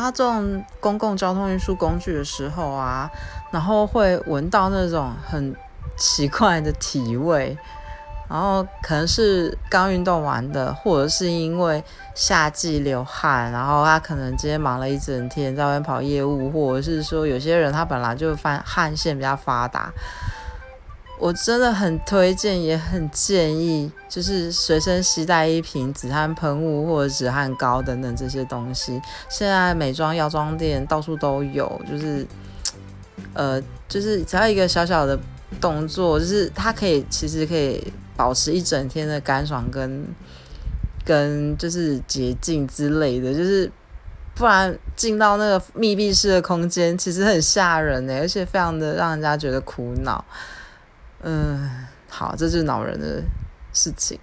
搭这种公共交通运输工具的时候啊，然后会闻到那种很奇怪的体味，然后可能是刚运动完的，或者是因为夏季流汗，然后他可能今天忙了一整天在外面跑业务，或者是说有些人他本来就发汗腺比较发达。我真的很推荐，也很建议，就是随身携带一瓶止汗喷雾或者止汗膏等等这些东西。现在美妆药妆店到处都有，就是，呃，就是只要一个小小的动作，就是它可以其实可以保持一整天的干爽跟跟就是洁净之类的，就是不然进到那个密闭式的空间，其实很吓人呢，而且非常的让人家觉得苦恼。嗯，好，这是恼人的事情。